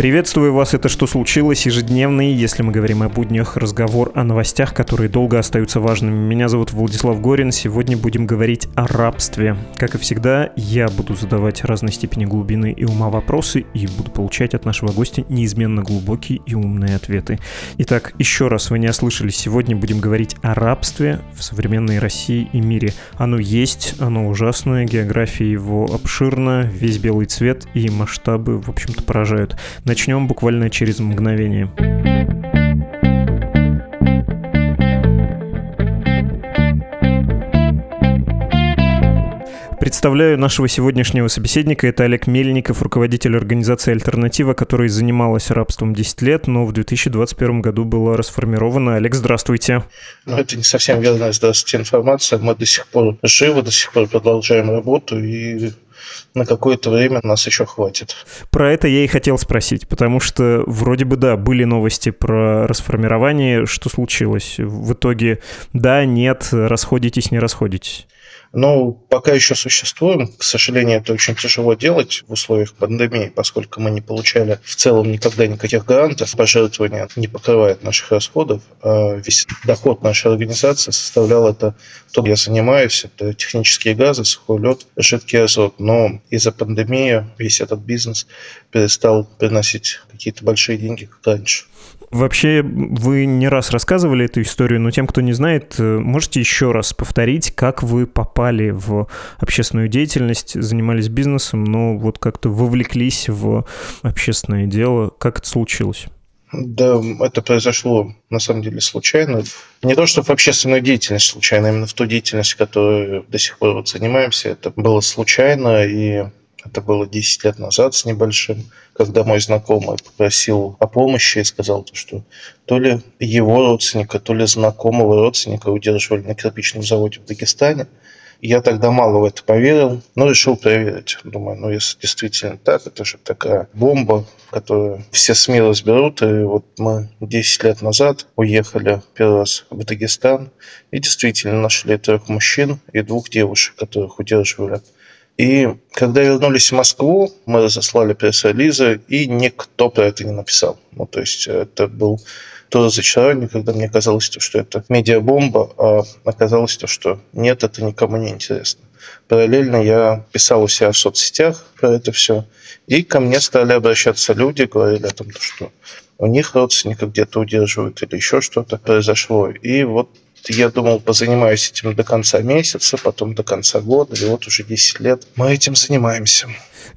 Приветствую вас, это «Что случилось?» ежедневный, если мы говорим о буднях, разговор о новостях, которые долго остаются важными. Меня зовут Владислав Горин, сегодня будем говорить о рабстве. Как и всегда, я буду задавать разной степени глубины и ума вопросы и буду получать от нашего гостя неизменно глубокие и умные ответы. Итак, еще раз вы не ослышались, сегодня будем говорить о рабстве в современной России и мире. Оно есть, оно ужасное, география его обширна, весь белый цвет и масштабы, в общем-то, поражают. Начнем буквально через мгновение. Представляю нашего сегодняшнего собеседника. Это Олег Мельников, руководитель организации «Альтернатива», которая занималась рабством 10 лет, но в 2021 году была расформирована. Олег, здравствуйте. Ну, это не совсем верная, здравствуйте, информация. Мы до сих пор живы, до сих пор продолжаем работу и на какое-то время нас еще хватит. Про это я и хотел спросить, потому что вроде бы, да, были новости про расформирование. Что случилось? В итоге, да, нет, расходитесь, не расходитесь? Но пока еще существуем. К сожалению, это очень тяжело делать в условиях пандемии, поскольку мы не получали в целом никогда никаких гарантов. Пожертвования не покрывает наших расходов. А весь доход нашей организации составлял это то, я занимаюсь, это технические газы, сухой лед, жидкий азот. Но из-за пандемии весь этот бизнес перестал приносить какие-то большие деньги, как раньше. Вообще, вы не раз рассказывали эту историю, но тем, кто не знает, э, можете еще раз повторить, как вы попали в общественную деятельность, занимались бизнесом, но вот как-то вовлеклись в общественное дело. Как это случилось? Да, это произошло на самом деле случайно. Не то, что в общественную деятельность случайно, а именно в ту деятельность, которой до сих пор вот занимаемся. Это было случайно, и это было 10 лет назад с небольшим, когда мой знакомый попросил о помощи и сказал, что то ли его родственника, то ли знакомого родственника удерживали на кирпичном заводе в Дагестане. Я тогда мало в это поверил, но решил проверить. Думаю, ну если действительно так, это же такая бомба, которую все СМИ разберут. И вот мы 10 лет назад уехали первый раз в Дагестан и действительно нашли трех мужчин и двух девушек, которых удерживали и когда вернулись в Москву, мы разослали пресс-релизы, и никто про это не написал. Ну, то есть это был то разочарование, когда мне казалось, что это медиабомба, а оказалось, то, что нет, это никому не интересно. Параллельно я писал у себя в соцсетях про это все, и ко мне стали обращаться люди, говорили о том, что у них родственника где-то удерживают или еще что-то произошло. И вот я думал, позанимаюсь этим до конца месяца, потом до конца года, и вот уже 10 лет мы этим занимаемся.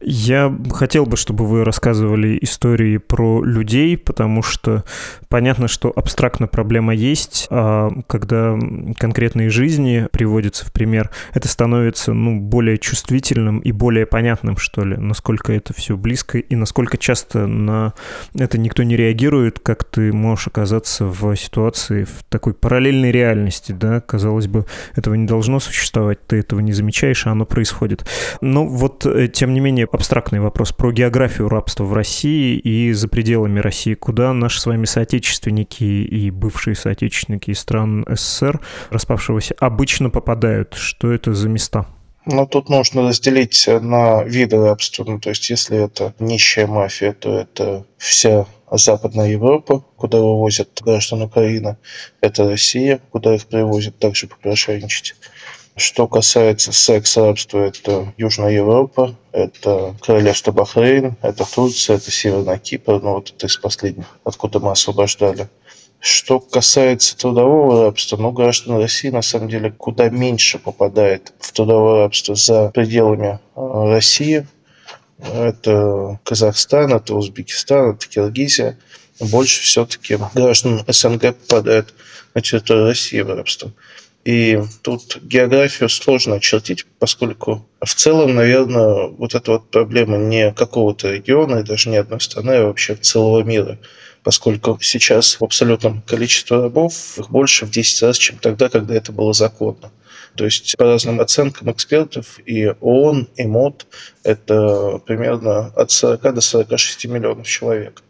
Я хотел бы, чтобы вы рассказывали истории про людей, потому что понятно, что абстрактно проблема есть, а когда конкретные жизни приводятся в пример, это становится ну, более чувствительным и более понятным, что ли, насколько это все близко и насколько часто на это никто не реагирует, как ты можешь оказаться в ситуации в такой параллельной реальности, да, казалось бы, этого не должно существовать, ты этого не замечаешь, а оно происходит. Но вот, э, тем не менее, менее абстрактный вопрос про географию рабства в России и за пределами России. Куда наши с вами соотечественники и бывшие соотечественники из стран СССР распавшегося обычно попадают? Что это за места? Ну, тут нужно разделить на виды рабства. Ну, то есть, если это нищая мафия, то это вся Западная Европа, куда вывозят граждан Украины. Это Россия, куда их привозят также попрошайничать. Что касается секс-рабства, это Южная Европа, это Королевство Бахрейн, это Турция, это Северный Кипр, ну вот это из последних, откуда мы освобождали. Что касается трудового рабства, ну, граждан России на самом деле куда меньше попадает в трудовое рабство за пределами э, России. Это Казахстан, это Узбекистан, это Киргизия. Больше все-таки граждан СНГ попадают на территорию России в рабство. И тут географию сложно очертить, поскольку в целом, наверное, вот эта вот проблема не какого-то региона и даже не одной страны, а вообще целого мира поскольку сейчас в абсолютном количестве рабов их больше в 10 раз, чем тогда, когда это было законно. То есть по разным оценкам экспертов и ООН, и МОД это примерно от 40 до 46 миллионов человек.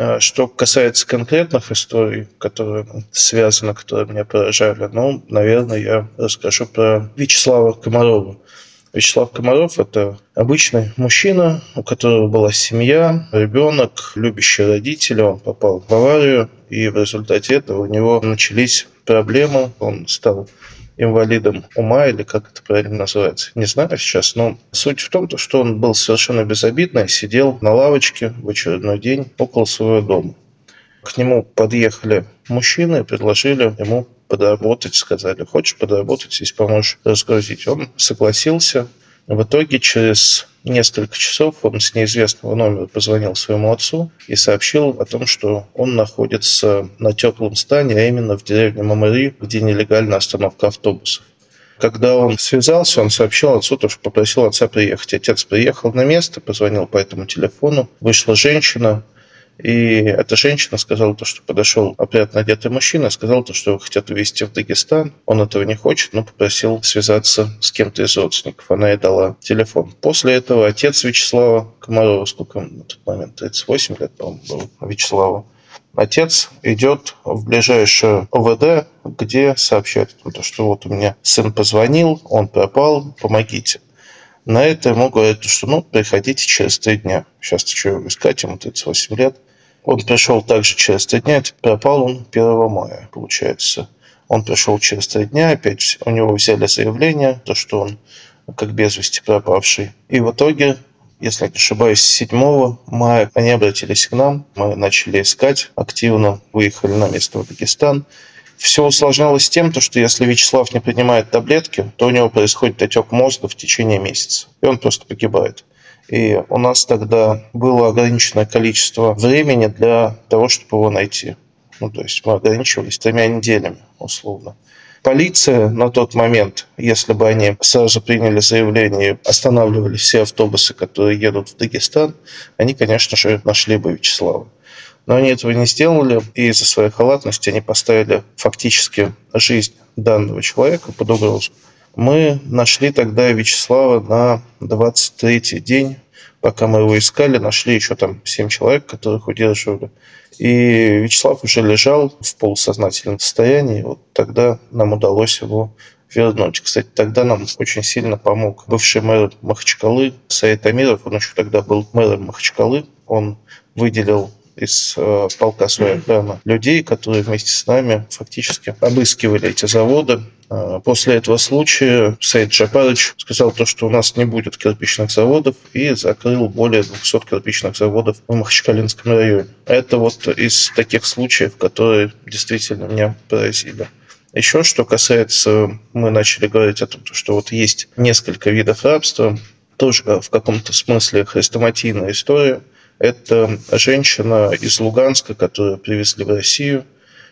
А что касается конкретных историй, которые связаны, которые меня поражали, ну, наверное, я расскажу про Вячеслава Комарова. Вячеслав Комаров – это обычный мужчина, у которого была семья, ребенок, любящие родители. Он попал в аварию, и в результате этого у него начались проблемы. Он стал инвалидом ума, или как это правильно называется, не знаю сейчас, но суть в том, что он был совершенно безобидный, сидел на лавочке в очередной день около своего дома. К нему подъехали мужчины и предложили ему подработать, сказали, хочешь подработать, здесь поможешь разгрузить. Он согласился. В итоге через несколько часов он с неизвестного номера позвонил своему отцу и сообщил о том, что он находится на теплом стане, а именно в деревне Мамари, где нелегальная остановка автобусов. Когда он связался, он сообщил отцу, то, что попросил отца приехать. Отец приехал на место, позвонил по этому телефону. Вышла женщина, и эта женщина сказала то, что подошел опрятно одетый мужчина, сказал то, что его хотят увезти в Дагестан. Он этого не хочет, но попросил связаться с кем-то из родственников. Она ей дала телефон. После этого отец Вячеслава Комарова, сколько на тот момент, 38 лет, по-моему, был Вячеславу, Отец идет в ближайшее ОВД, где сообщает, что вот у меня сын позвонил, он пропал, помогите. На это ему говорят, что ну, приходите через три дня. Сейчас ты что искать, ему 38 лет. Он пришел также через три дня, пропал он 1 мая, получается. Он пришел через три дня, опять у него взяли заявление, то, что он как без вести пропавший. И в итоге, если не ошибаюсь, 7 мая они обратились к нам, мы начали искать активно, выехали на место в Дагестан. Все усложнялось тем, что если Вячеслав не принимает таблетки, то у него происходит отек мозга в течение месяца, и он просто погибает. И у нас тогда было ограниченное количество времени для того, чтобы его найти. Ну, то есть мы ограничивались тремя неделями, условно. Полиция на тот момент, если бы они сразу приняли заявление останавливали все автобусы, которые едут в Дагестан, они, конечно же, нашли бы Вячеслава. Но они этого не сделали, и из-за своей халатности они поставили фактически жизнь данного человека под угрозу. Мы нашли тогда Вячеслава на 23-й день. Пока мы его искали, нашли еще там 7 человек, которых удерживали. И Вячеслав уже лежал в полусознательном состоянии. Вот тогда нам удалось его вернуть. Кстати, тогда нам очень сильно помог бывший мэр Махачкалы Саид Амиров. Он еще тогда был мэром Махачкалы. Он выделил из э, полка охраны людей, которые вместе с нами фактически обыскивали эти заводы. Э, после этого случая Саид Джапарович сказал то, что у нас не будет кирпичных заводов и закрыл более 200 кирпичных заводов в Махачкалинском районе. Это вот из таких случаев, которые действительно меня поразили. Еще что касается, мы начали говорить о том, что вот есть несколько видов рабства, тоже в каком-то смысле хрестоматийная история – это женщина из Луганска, которую привезли в Россию.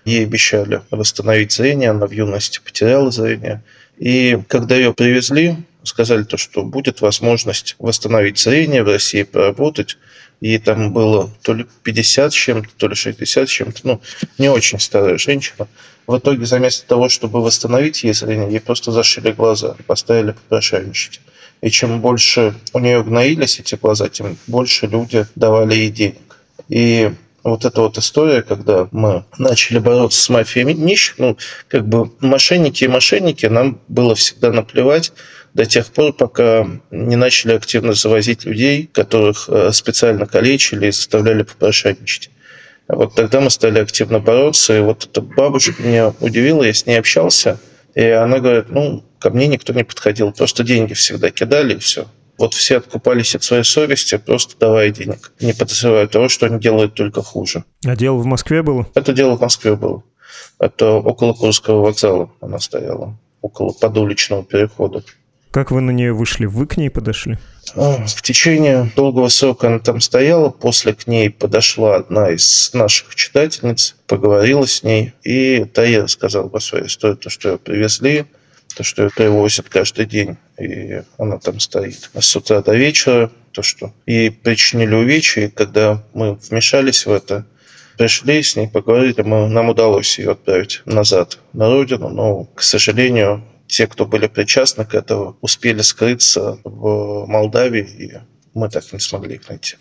Ей обещали восстановить зрение, она в юности потеряла зрение. И когда ее привезли, сказали то, что будет возможность восстановить зрение в России, поработать. И там было то ли 50 с чем-то, то ли 60 с чем-то. Ну, не очень старая женщина. В итоге, вместо того, чтобы восстановить ей зрение, ей просто зашили глаза, поставили попрошайничать. И чем больше у нее гноились эти глаза, тем больше люди давали ей денег. И вот эта вот история, когда мы начали бороться с мафией нищих, ну, как бы мошенники и мошенники, нам было всегда наплевать до тех пор, пока не начали активно завозить людей, которых э, специально калечили и заставляли попрошайничать. А вот тогда мы стали активно бороться, и вот эта бабушка меня удивила, я с ней общался, и она говорит, ну, ко мне никто не подходил, просто деньги всегда кидали и все. Вот все откупались от своей совести, просто давая денег. Не подозревая того, что они делают только хуже. А дело в Москве было? Это дело в Москве было. Это около Курского вокзала она стояла, около подуличного перехода. Как вы на нее вышли? Вы к ней подошли? А, в течение долгого срока она там стояла. После к ней подошла одна из наших читательниц, поговорила с ней. И та ей рассказала по своей истории, то, что ее привезли, то, что ее привозят каждый день. И она там стоит с утра до вечера. То, что ей причинили увечья. И когда мы вмешались в это, пришли с ней, поговорили, мы, нам удалось ее отправить назад на родину, но, к сожалению, те, кто были причастны к этому, успели скрыться в Молдавии, и мы так не смогли их найти.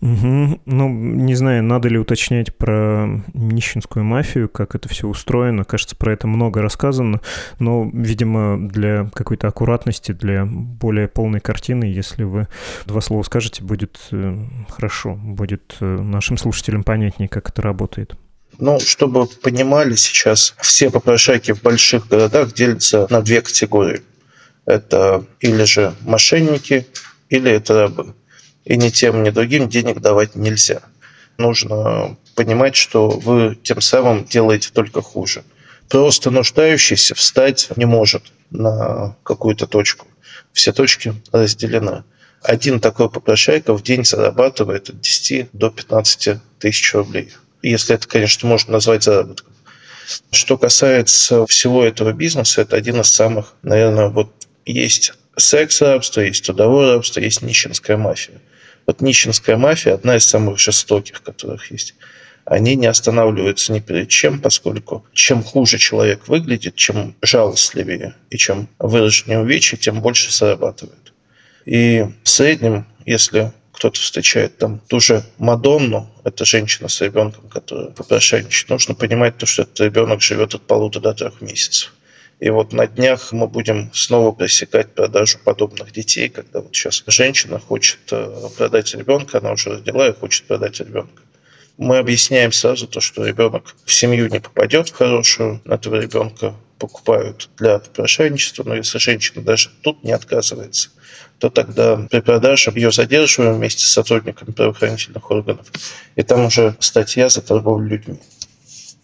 Угу. Ну, не знаю, надо ли уточнять про нищенскую мафию, как это все устроено. Кажется, про это много рассказано, но, видимо, для какой-то аккуратности, для более полной картины, если вы два слова скажете, будет э, хорошо, будет э, нашим слушателям понятнее, как это работает. Ну, чтобы понимали, сейчас все попрошайки в больших городах делятся на две категории. Это или же мошенники, или это рабы. И ни тем, ни другим денег давать нельзя. Нужно понимать, что вы тем самым делаете только хуже. Просто нуждающийся встать не может на какую-то точку. Все точки разделены. Один такой попрошайка в день зарабатывает от 10 до 15 тысяч рублей если это, конечно, можно назвать заработком. Что касается всего этого бизнеса, это один из самых, наверное, вот есть секс-рабство, есть трудовое рабство, есть нищенская мафия. Вот нищенская мафия одна из самых жестоких, которых есть. Они не останавливаются ни перед чем, поскольку чем хуже человек выглядит, чем жалостливее и чем выраженнее увечья, тем больше зарабатывают. И в среднем, если кто-то встречает там ту же Мадонну, это женщина с ребенком, которая попрошайничает, нужно понимать то, что этот ребенок живет от полутора до трех месяцев. И вот на днях мы будем снова пресекать продажу подобных детей, когда вот сейчас женщина хочет э, продать ребенка, она уже родила и хочет продать ребенка. Мы объясняем сразу то, что ребенок в семью не попадет в хорошую, этого ребенка покупают для попрошайничества, но если женщина даже тут не отказывается, то тогда при продаже ее задерживаем вместе с сотрудниками правоохранительных органов. И там уже статья за торговлю людьми.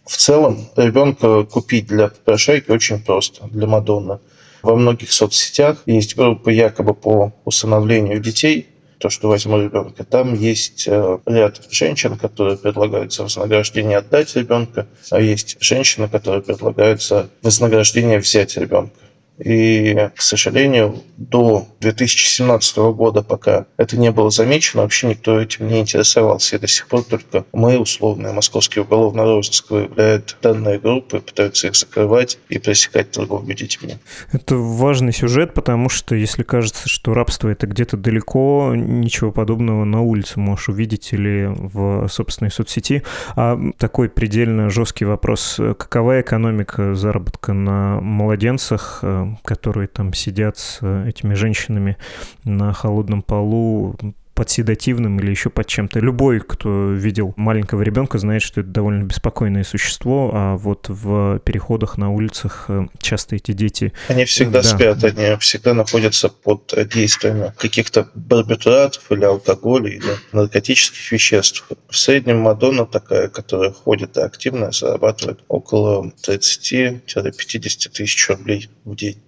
В целом, ребенка купить для попрошайки очень просто, для Мадонны. Во многих соцсетях есть группы якобы по усыновлению детей, то, что возьму ребенка. Там есть э, ряд женщин, которые предлагают за вознаграждение отдать ребенка, а есть женщины, которые предлагают за вознаграждение взять ребенка. И, к сожалению, до 2017 года, пока это не было замечено, вообще никто этим не интересовался. И до сих пор только мы, условные московские уголовный розыск, выявляют данные группы, пытаются их закрывать и пресекать торговлю детьми. Это важный сюжет, потому что если кажется, что рабство это где-то далеко, ничего подобного на улице можешь увидеть или в собственной соцсети. А такой предельно жесткий вопрос. Какова экономика заработка на младенцах, которые там сидят с э, этими женщинами на холодном полу, под седативным или еще под чем-то. Любой, кто видел маленького ребенка, знает, что это довольно беспокойное существо, а вот в переходах на улицах э, часто эти дети... Они всегда да. спят, они всегда находятся под действиями каких-то барбитуратов или алкоголя, или наркотических веществ. В среднем Мадонна такая, которая ходит и активно, зарабатывает около 30-50 тысяч рублей в день.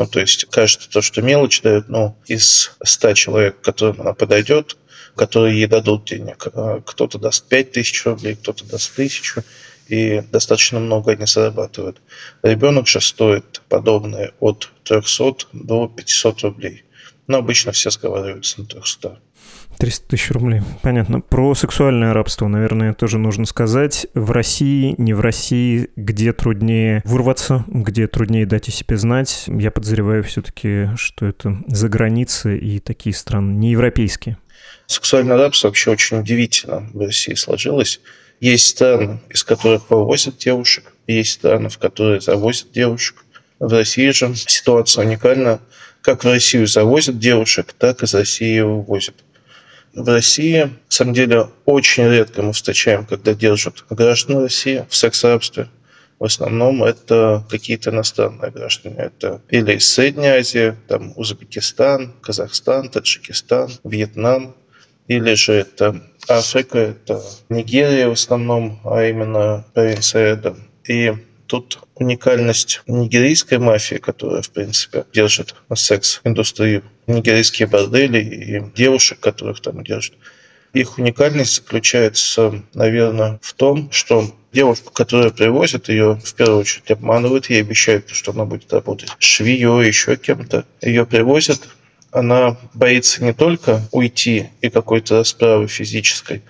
Ну, то есть кажется то, что мелочь дает, но из 100 человек, которым она подойдет, которые ей дадут денег, а кто-то даст 5 тысяч рублей, кто-то даст тысячу, и достаточно много они зарабатывают. Ребенок же стоит подобное от 300 до 500 рублей. Но обычно все сговариваются на 300. 300 тысяч рублей. Понятно. Про сексуальное рабство, наверное, тоже нужно сказать. В России, не в России, где труднее вырваться, где труднее дать о себе знать. Я подозреваю все-таки, что это за границы и такие страны, не европейские. Сексуальное рабство вообще очень удивительно в России сложилось. Есть страны, из которых вывозят девушек, есть страны, в которые завозят девушек. В России же ситуация уникальна. Как в Россию завозят девушек, так из России вывозят. В России, на самом деле, очень редко мы встречаем, когда держат граждан России в секс-рабстве. В основном это какие-то иностранные граждане. Это или из Средней Азии, там Узбекистан, Казахстан, Таджикистан, Вьетнам, или же это Африка, это Нигерия в основном, а именно провинция Эдо. И Тут уникальность нигерийской мафии, которая, в принципе, держит секс-индустрию, нигерийские бордели и девушек, которых там держат. Их уникальность заключается, наверное, в том, что девушку, которую привозят, ее в первую очередь обманывают, ей обещают, что она будет работать швеей, еще кем-то. Ее привозят, она боится не только уйти и какой-то расправы физической,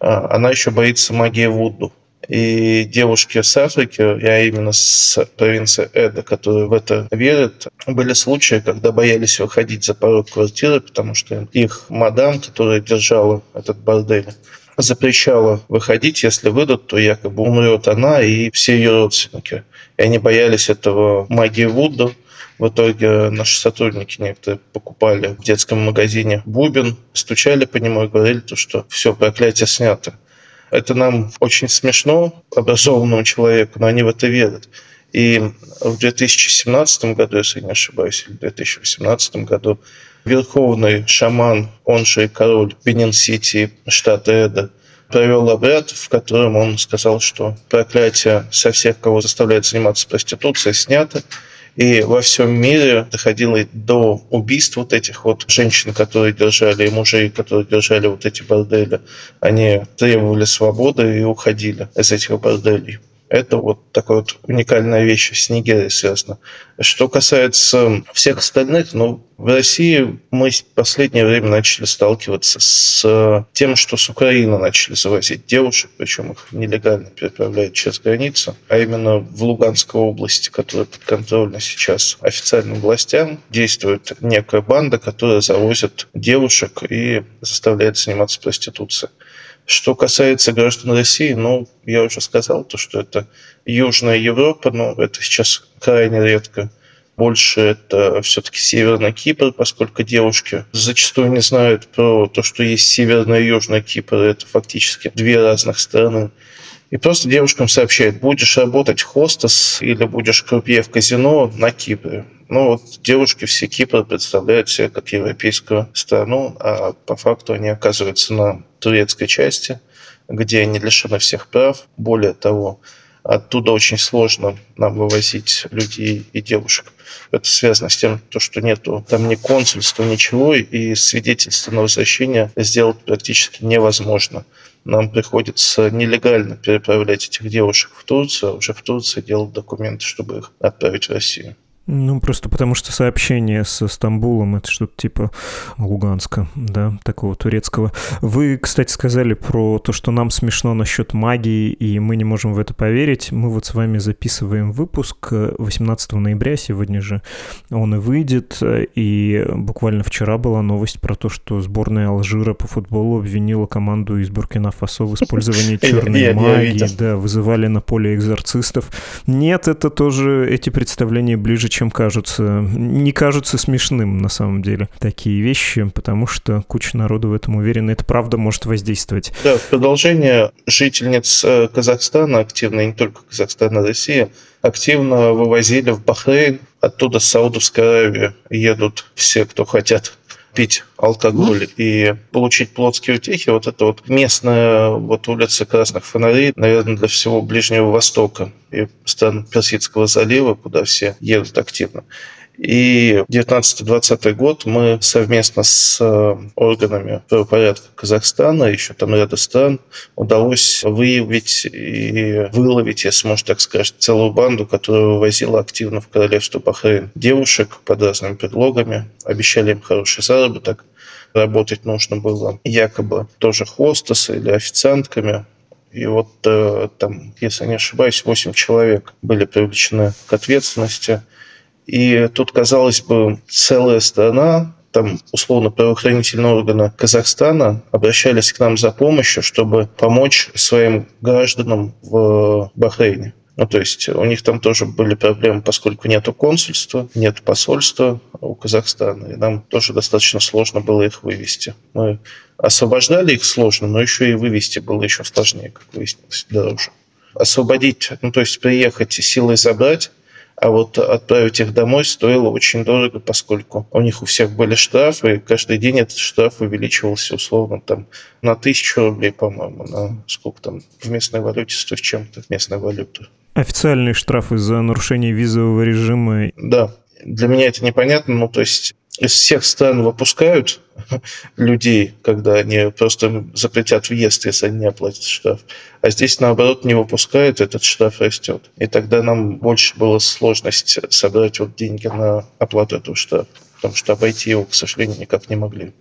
а она еще боится магии Вуду. И девушки с Африки, я именно с провинции Эда, которые в это верят, были случаи, когда боялись выходить за порог квартиры, потому что их мадам, которая держала этот бордель, запрещала выходить, если выйдут, то якобы умрет она и все ее родственники. И они боялись этого магии Вуду. В итоге наши сотрудники некоторые покупали в детском магазине бубен, стучали по нему и говорили, что все, проклятие снято. Это нам очень смешно, образованному человеку, но они в это верят. И в 2017 году, если не ошибаюсь, или в 2018 году, верховный шаман, он же король Бенин-Сити, штата Эда, провел обряд, в котором он сказал, что проклятие со всех, кого заставляет заниматься проституцией, снято, и во всем мире доходило до убийств вот этих вот женщин, которые держали, и мужей, которые держали вот эти бордели. Они требовали свободы и уходили из этих борделей. Это вот такая вот уникальная вещь с Нигерией связана. Что касается всех остальных, ну, в России мы в последнее время начали сталкиваться с тем, что с Украины начали завозить девушек, причем их нелегально переправляют через границу, а именно в Луганской области, которая подконтрольна сейчас официальным властям, действует некая банда, которая завозит девушек и заставляет заниматься проституцией. Что касается граждан России, ну, я уже сказал, то, что это Южная Европа, но это сейчас крайне редко. Больше это все-таки Северный Кипр, поскольку девушки зачастую не знают про то, что есть Северный и Южный Кипр. Это фактически две разных страны. И просто девушкам сообщают, будешь работать хостес или будешь крупье в казино на Кипре. Ну вот девушки все Кипр представляют себя как европейскую страну, а по факту они оказываются на турецкой части, где они лишены всех прав. Более того, оттуда очень сложно нам вывозить людей и девушек. Это связано с тем, что нету там ни консульства, ничего, и свидетельство на возвращение сделать практически невозможно. Нам приходится нелегально переправлять этих девушек в Турцию, а уже в Турции делать документы, чтобы их отправить в Россию. Ну, просто потому что сообщение с Стамбулом — это что-то типа Луганска, да, такого турецкого. Вы, кстати, сказали про то, что нам смешно насчет магии, и мы не можем в это поверить. Мы вот с вами записываем выпуск 18 ноября, сегодня же он и выйдет, и буквально вчера была новость про то, что сборная Алжира по футболу обвинила команду из Буркина-Фасо в использовании черной магии, да, вызывали на поле экзорцистов. Нет, это тоже, эти представления ближе, чем кажутся. Не кажутся смешным, на самом деле, такие вещи, потому что куча народу в этом уверена. Это правда может воздействовать. Да, в продолжение жительниц э, Казахстана, активно не только Казахстана, Россия, активно вывозили в Бахрейн, оттуда с Саудовской Аравии едут все, кто хотят пить алкоголь и получить плотские утехи, вот это вот местная вот улица Красных Фонарей, наверное, для всего Ближнего Востока и стран Персидского залива, куда все едут активно. И 19-20 год мы совместно с э, органами правопорядка Казахстана, еще там ряда стран, удалось выявить и выловить, если можно так сказать, целую банду, которая вывозила активно в королевство Бахрейн. Девушек под разными предлогами, обещали им хороший заработок, работать нужно было якобы тоже хостесы или официантками, и вот э, там, если не ошибаюсь, 8 человек были привлечены к ответственности – и тут, казалось бы, целая страна, там, условно, правоохранительные органы Казахстана обращались к нам за помощью, чтобы помочь своим гражданам в Бахрейне. Ну, то есть у них там тоже были проблемы, поскольку нету консульства, нет посольства у Казахстана, и нам тоже достаточно сложно было их вывести. Мы освобождали их сложно, но еще и вывести было еще сложнее, как выяснилось, дороже. Освободить, ну, то есть приехать и силой забрать, а вот отправить их домой стоило очень дорого, поскольку у них у всех были штрафы, и каждый день этот штраф увеличивался условно там на тысячу рублей, по-моему, на сколько там в местной валюте, сто с чем-то местной валюты. Официальные штрафы за нарушение визового режима. Да, для меня это непонятно, ну то есть из всех стран выпускают людей, когда они просто запретят въезд, если они не оплатят штраф. А здесь, наоборот, не выпускают, этот штраф растет. И тогда нам больше было сложность собрать вот деньги на оплату этого штрафа, потому что обойти его, к сожалению, никак не могли.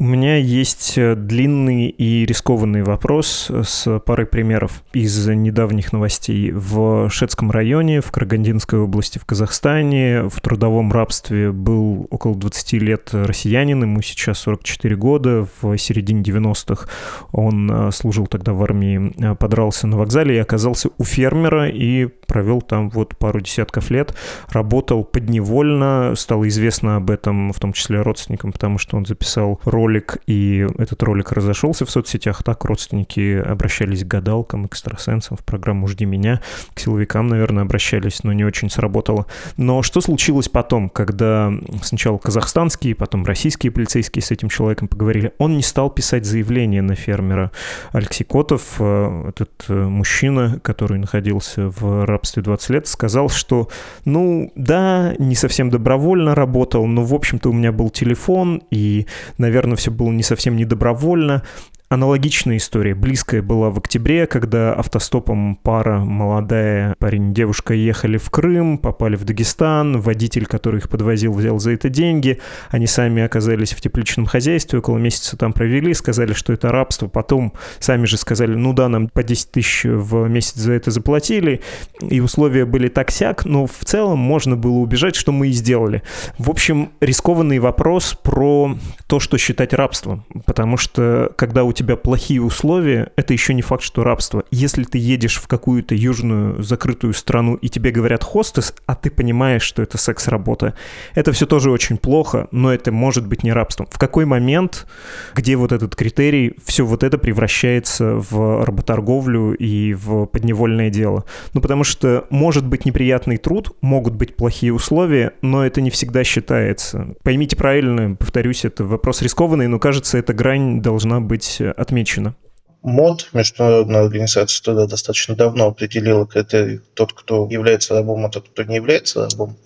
У меня есть э, длинный и рискованный вопрос с парой примеров из недавних новостей. В Шетском районе, в Карагандинской области в Казахстане, в трудовом рабстве был около 20 лет россиянин, ему сейчас 44 года, в середине 90-х он э, служил тогда в армии, э, подрался на вокзале и оказался у фермера и провел там вот пару десятков лет, работал подневольно, стало известно об этом в том числе родственникам, потому что он записал роль ролик, и этот ролик разошелся в соцсетях. Так родственники обращались к гадалкам, экстрасенсам в программу «Жди меня», к силовикам, наверное, обращались, но не очень сработало. Но что случилось потом, когда сначала казахстанские, потом российские полицейские с этим человеком поговорили? Он не стал писать заявление на фермера. Алексей Котов, э, этот э, мужчина, который находился в рабстве 20 лет, сказал, что, ну, да, не совсем добровольно работал, но, в общем-то, у меня был телефон, и, наверное, все было не совсем недобровольно. Аналогичная история, близкая была в октябре, когда автостопом пара, молодая парень и девушка, ехали в Крым, попали в Дагестан, водитель, который их подвозил, взял за это деньги, они сами оказались в тепличном хозяйстве, около месяца там провели, сказали, что это рабство, потом сами же сказали, ну да, нам по 10 тысяч в месяц за это заплатили, и условия были так-сяк, но в целом можно было убежать, что мы и сделали. В общем, рискованный вопрос про то, что считать рабством, потому что когда у тебя плохие условия, это еще не факт, что рабство. Если ты едешь в какую-то южную закрытую страну и тебе говорят хостес, а ты понимаешь, что это секс-работа, это все тоже очень плохо, но это может быть не рабством. В какой момент, где вот этот критерий, все вот это превращается в работорговлю и в подневольное дело? Ну, потому что может быть неприятный труд, могут быть плохие условия, но это не всегда считается. Поймите правильно, повторюсь, это вопрос рискованный, но кажется, эта грань должна быть отмечено? МОД, Международная организация труда, достаточно давно определила критерий тот, кто является рабом, а тот, кто не является рабом.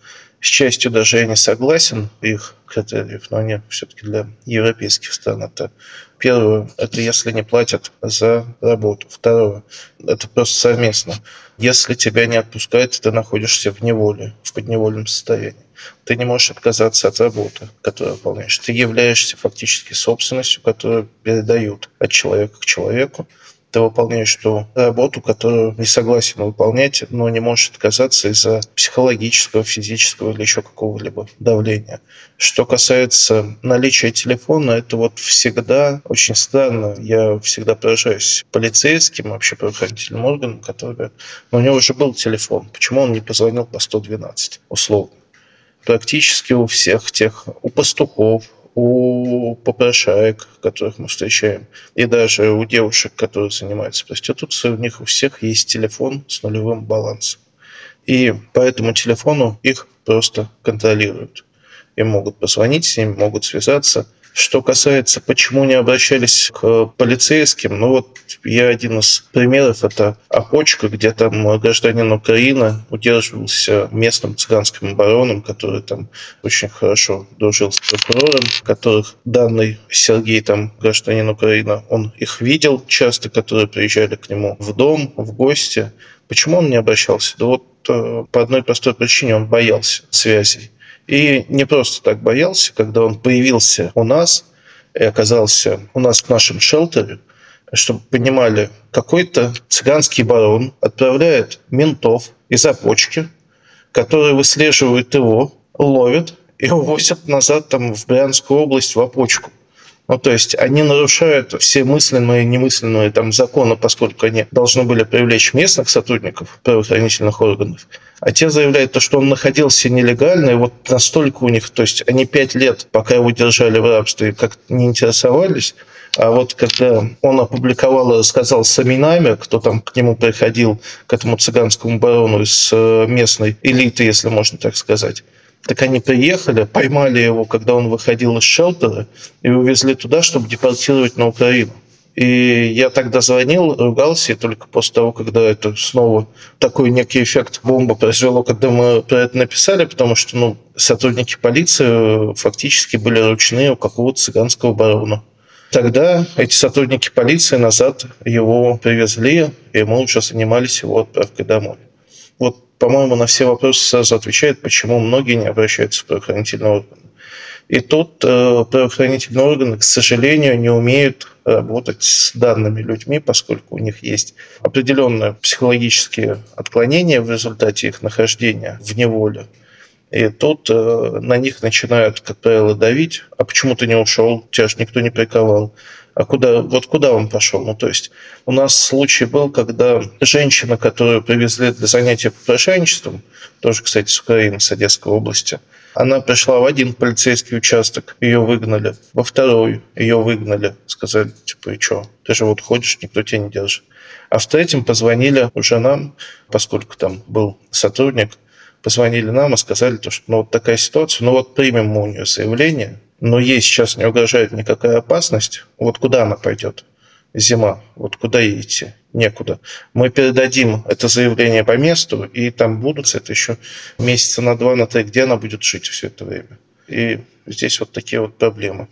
С частью даже я не согласен их критериев, но они все-таки для европейских стран это Первое – это если не платят за работу. Второе – это просто совместно. Если тебя не отпускают, ты находишься в неволе, в подневольном состоянии. Ты не можешь отказаться от работы, которую выполняешь. Ты являешься фактически собственностью, которую передают от человека к человеку ты выполняешь ту работу, которую не согласен выполнять, но не можешь отказаться из-за психологического, физического или еще какого-либо давления. Что касается наличия телефона, это вот всегда очень странно. Я всегда поражаюсь полицейским, вообще правоохранительным органам, которые но у него уже был телефон, почему он не позвонил по 112, условно. Практически у всех тех, у пастухов, у попрошаек, которых мы встречаем, и даже у девушек, которые занимаются проституцией, у них у всех есть телефон с нулевым балансом. И по этому телефону их просто контролируют. Им могут позвонить, с ними могут связаться – что касается, почему не обращались к полицейским, ну вот я один из примеров, это опочка, где там гражданин Украины удерживался местным цыганским бароном, который там очень хорошо дружил с прокурором, которых данный Сергей, там гражданин Украины, он их видел часто, которые приезжали к нему в дом, в гости. Почему он не обращался? Да вот э, по одной простой причине он боялся связей. И не просто так боялся, когда он появился у нас и оказался у нас в нашем шелтере, чтобы понимали, какой-то цыганский барон отправляет ментов из опочки, которые выслеживают его, ловят и увозят назад там, в Брянскую область в опочку. Ну, то есть они нарушают все мысленные и немысленные там, законы, поскольку они должны были привлечь местных сотрудников правоохранительных органов. А те заявляют, то, что он находился нелегально, и вот настолько у них, то есть они пять лет, пока его держали в рабстве, как не интересовались, а вот когда он опубликовал и рассказал с именами, кто там к нему приходил, к этому цыганскому барону из э, местной элиты, если можно так сказать, так они приехали, поймали его, когда он выходил из шелтера, и увезли туда, чтобы депортировать на Украину. И я тогда звонил, ругался, и только после того, когда это снова такой некий эффект бомбы произвело, когда мы про это написали, потому что ну, сотрудники полиции фактически были ручные у какого-то цыганского барона. Тогда эти сотрудники полиции назад его привезли, и мы уже занимались его отправкой домой. Вот, по-моему, на все вопросы сразу отвечает, почему многие не обращаются в правоохранительные органы. И тут э, правоохранительные органы, к сожалению, не умеют работать с данными людьми, поскольку у них есть определенные психологические отклонения в результате их нахождения в неволе. И тут э, на них начинают, как правило, давить. А почему ты не ушел? Тебя же никто не приковал. А куда, вот куда он пошел? Ну, то есть у нас случай был, когда женщина, которую привезли для занятия попрошайничеством, тоже, кстати, с Украины, с Одесской области, она пришла в один полицейский участок, ее выгнали. Во второй ее выгнали. Сказали, типа, и что? Ты же вот ходишь, никто тебя не держит. А в третьем позвонили уже нам, поскольку там был сотрудник, позвонили нам и сказали, то, что ну, вот такая ситуация, ну вот примем мы у нее заявление, но ей сейчас не угрожает никакая опасность, вот куда она пойдет? Зима, вот куда ей идти? Некуда. Мы передадим это заявление по месту, и там будут это еще месяца на два, на три, где она будет жить все это время. И здесь вот такие вот проблемы.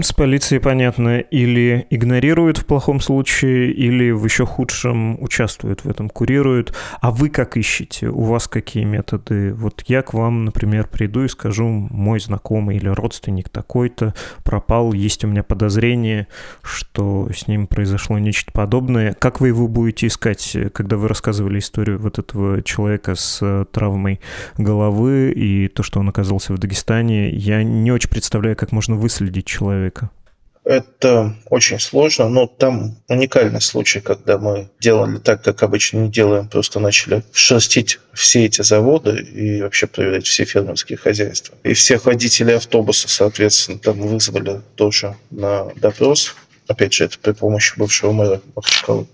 С полицией, понятно, или игнорируют в плохом случае, или в еще худшем участвуют в этом, курируют. А вы как ищете? У вас какие методы? Вот я к вам, например, приду и скажу, мой знакомый или родственник такой-то пропал, есть у меня подозрение, что с ним произошло нечто подобное. Как вы его будете искать, когда вы рассказывали историю вот этого человека с травмой головы и то, что он оказался в Дагестане? Я не очень представляю, как можно выследить человека человека? Это очень сложно, но там уникальный случай, когда мы делали так, как обычно не делаем, просто начали шерстить все эти заводы и вообще проверять все фермерские хозяйства. И всех водителей автобуса, соответственно, там вызвали тоже на допрос. Опять же, это при помощи бывшего мэра Махачкалы.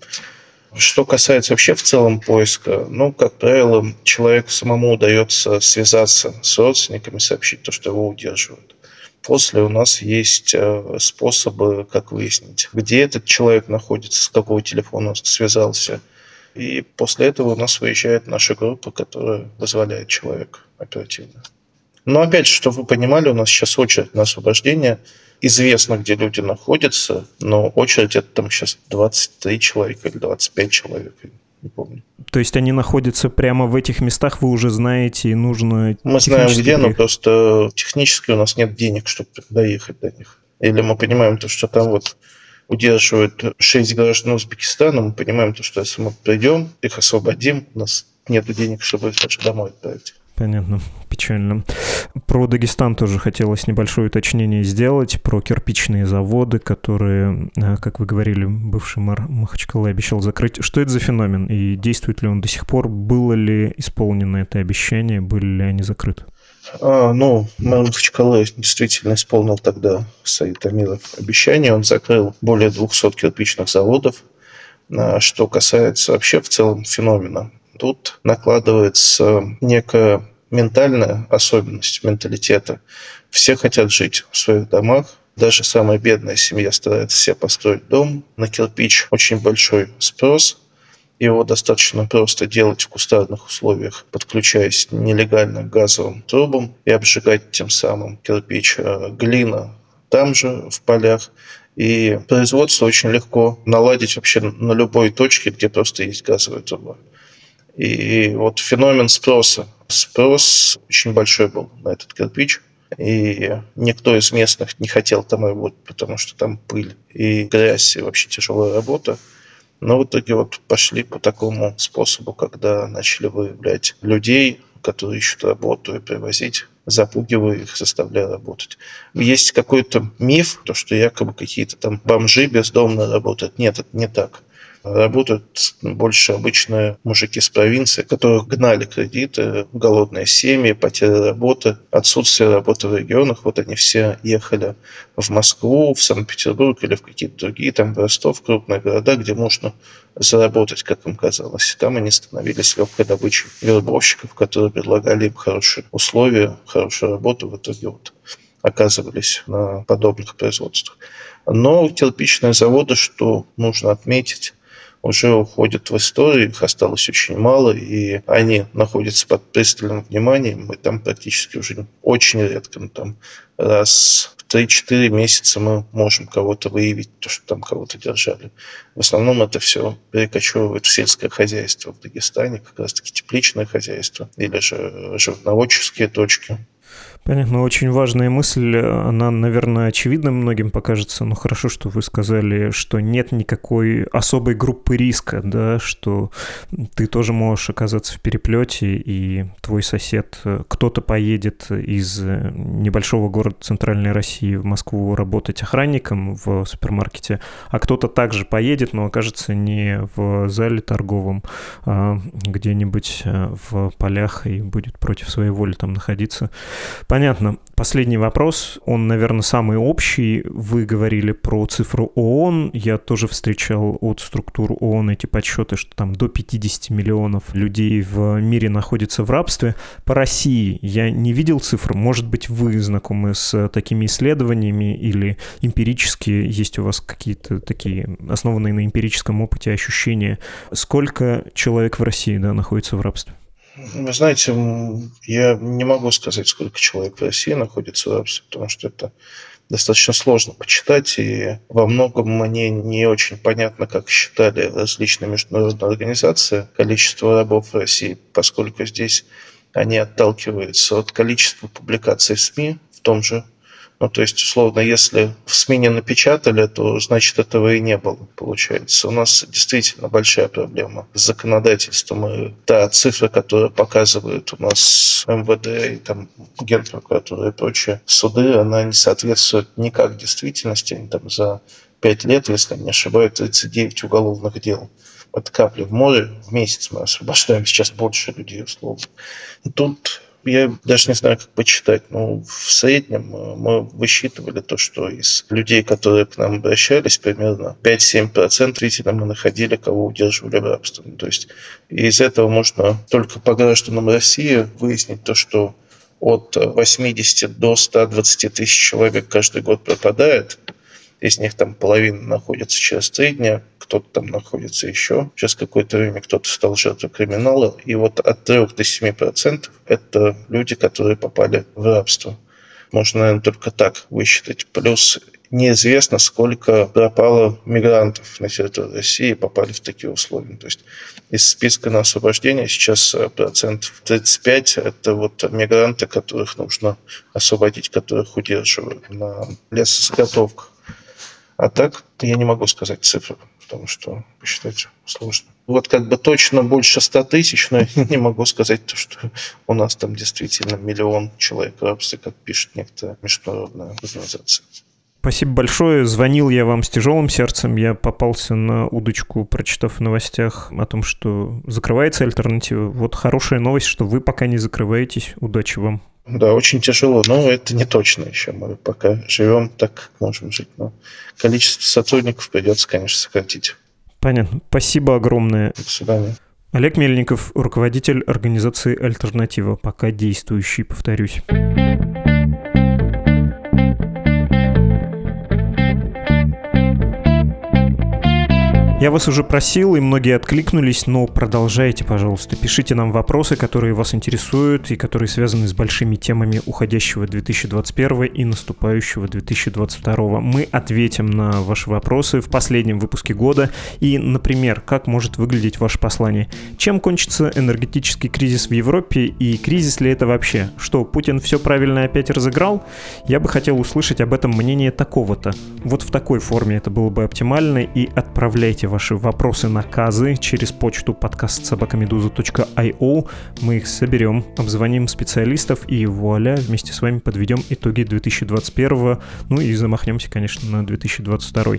Что касается вообще в целом поиска, ну, как правило, человеку самому удается связаться с родственниками, сообщить то, что его удерживают. После у нас есть э, способы, как выяснить, где этот человек находится, с какого телефона он связался. И после этого у нас выезжает наша группа, которая вызволяет человека оперативно. Но опять же, чтобы вы понимали, у нас сейчас очередь на освобождение. Известно, где люди находятся, но очередь это там сейчас 23 человека или 25 человек не помню. То есть они находятся прямо в этих местах, вы уже знаете, и нужно... Мы знаем где, но просто технически у нас нет денег, чтобы доехать до них. Или мы понимаем то, что там вот удерживают шесть граждан Узбекистана, мы понимаем то, что если мы придем, их освободим, у нас нет денег, чтобы даже домой отправить. Понятно, печально. Про Дагестан тоже хотелось небольшое уточнение сделать, про кирпичные заводы, которые, э, как вы говорили, бывший мэр Махачкалы обещал закрыть. Что это за феномен и действует ли он до сих пор? Было ли исполнено это обещание, были ли они закрыты? А, ну, мэр Махачкалы действительно исполнил тогда Саид Амиров обещание. Он закрыл более 200 кирпичных заводов. А, что касается вообще в целом феномена Тут накладывается некая ментальная особенность менталитета. Все хотят жить в своих домах, даже самая бедная семья старается себе построить дом на кирпич. Очень большой спрос. Его достаточно просто делать в кустарных условиях, подключаясь нелегально к газовым трубам и обжигать тем самым кирпич. А глина там же, в полях. И производство очень легко наладить вообще на любой точке, где просто есть газовая труба. И вот феномен спроса. Спрос очень большой был на этот кирпич. И никто из местных не хотел там работать, потому что там пыль и грязь, и вообще тяжелая работа. Но в итоге вот пошли по такому способу, когда начали выявлять людей, которые ищут работу, и привозить, запугивая их, заставляя работать. Есть какой-то миф, то, что якобы какие-то там бомжи бездомно работают. Нет, это не так работают больше обычные мужики с провинции, которых гнали кредиты, голодные семьи, потеря работы, отсутствие работы в регионах. Вот они все ехали в Москву, в Санкт-Петербург или в какие-то другие, там в Ростов, крупные города, где можно заработать, как им казалось. Там они становились легкой добычей вербовщиков, которые предлагали им хорошие условия, хорошую работу. В итоге вот оказывались на подобных производствах. Но кирпичные заводы, что нужно отметить, уже уходят в историю, их осталось очень мало, и они находятся под пристальным вниманием, Мы там практически уже очень редко, ну, там раз в 3-4 месяца мы можем кого-то выявить, то, что там кого-то держали. В основном это все перекочевывает в сельское хозяйство в Дагестане, как раз-таки тепличное хозяйство или же животноводческие точки. Понятно, очень важная мысль. Она, наверное, очевидна многим покажется, но хорошо, что вы сказали, что нет никакой особой группы риска, да, что ты тоже можешь оказаться в переплете, и твой сосед, кто-то поедет из небольшого города Центральной России в Москву работать охранником в супермаркете, а кто-то также поедет, но окажется не в зале торговом, а где-нибудь в полях и будет против своей воли там находиться. Понятно. Последний вопрос, он, наверное, самый общий. Вы говорили про цифру ООН. Я тоже встречал от структур ООН эти подсчеты, что там до 50 миллионов людей в мире находится в рабстве. По России я не видел цифр. Может быть, вы знакомы с такими исследованиями или эмпирические, есть у вас какие-то такие основанные на эмпирическом опыте ощущения. Сколько человек в России да, находится в рабстве? Вы знаете, я не могу сказать, сколько человек в России находится в рабстве, потому что это достаточно сложно почитать, и во многом мне не очень понятно, как считали различные международные организации количество рабов в России, поскольку здесь они отталкиваются от количества публикаций в СМИ в том же ну, то есть, условно, если в СМИ не напечатали, то значит этого и не было, получается. У нас действительно большая проблема с законодательством. И та цифра, которая показывает у нас МВД и там Генпрокуратура и прочие суды, она не соответствует никак действительности. Они там за пять лет, если не ошибаюсь, 39 уголовных дел. Это капли в море. В месяц мы освобождаем сейчас больше людей, условно. Тут я даже не знаю, как почитать, но в среднем э, мы высчитывали то, что из людей, которые к нам обращались, примерно 5-7% зрителей мы находили, кого удерживали в рабстве. То есть из этого можно только по гражданам России выяснить то, что от 80 до 120 тысяч человек каждый год пропадает. Из них там половина находится через три дня, кто-то там находится еще. Через какое-то время кто-то стал жертвой криминала. И вот от 3 до 7 процентов это люди, которые попали в рабство. Можно, наверное, только так высчитать. Плюс неизвестно, сколько пропало мигрантов на территории России и попали в такие условия. То есть из списка на освобождение сейчас процентов 35 – это вот мигранты, которых нужно освободить, которых удерживают на лесозаготовках. А так я не могу сказать цифры потому что посчитать сложно. Вот как бы точно больше 100 тысяч, но я не могу сказать, то, что у нас там действительно миллион человек в как пишет некоторая международная организация. Спасибо большое. Звонил я вам с тяжелым сердцем. Я попался на удочку, прочитав в новостях о том, что закрывается альтернатива. Вот хорошая новость, что вы пока не закрываетесь. Удачи вам. Да, очень тяжело, но это не точно еще. Мы пока живем так, как можем жить. Но количество сотрудников придется, конечно, сократить. Понятно. Спасибо огромное. До свидания. Олег Мельников, руководитель организации «Альтернатива», пока действующий, повторюсь. Я вас уже просил, и многие откликнулись, но продолжайте, пожалуйста. Пишите нам вопросы, которые вас интересуют и которые связаны с большими темами уходящего 2021 и наступающего 2022. Мы ответим на ваши вопросы в последнем выпуске года. И, например, как может выглядеть ваше послание? Чем кончится энергетический кризис в Европе и кризис ли это вообще? Что, Путин все правильно опять разыграл? Я бы хотел услышать об этом мнение такого-то. Вот в такой форме это было бы оптимально и отправляйте ваши вопросы, наказы через почту подкаст собакамедуза.io. Мы их соберем, обзвоним специалистов и вуаля, вместе с вами подведем итоги 2021, ну и замахнемся, конечно, на 2022.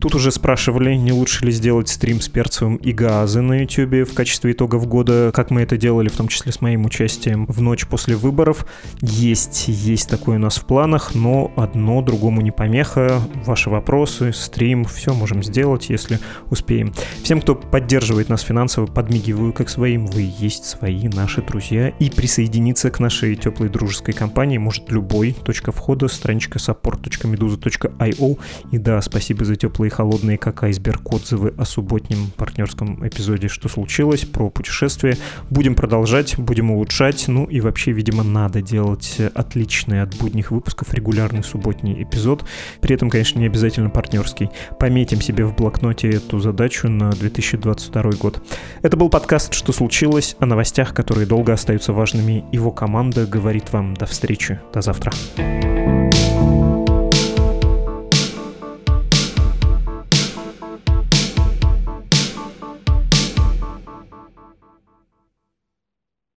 Тут уже спрашивали, не лучше ли сделать стрим с перцевым и газы на YouTube в качестве итогов года, как мы это делали, в том числе с моим участием в ночь после выборов. Есть, есть такое у нас в планах, но одно другому не помеха. Ваши вопросы, стрим, все можем сделать, если успеем. Всем, кто поддерживает нас финансово, подмигиваю как своим. Вы есть свои наши друзья. И присоединиться к нашей теплой дружеской компании может любой. Точка входа, страничка support.meduza.io. И да, спасибо за теплые и холодные, как айсберг, отзывы о субботнем партнерском эпизоде «Что случилось?» про путешествие. Будем продолжать, будем улучшать. Ну и вообще, видимо, надо делать отличный от будних выпусков регулярный субботний эпизод. При этом, конечно, не обязательно партнерский. Пометим себе в блокноте эту задачу на 2022 год. Это был подкаст «Что случилось?» о новостях, которые долго остаются важными. Его команда говорит вам до встречи. До завтра. thank you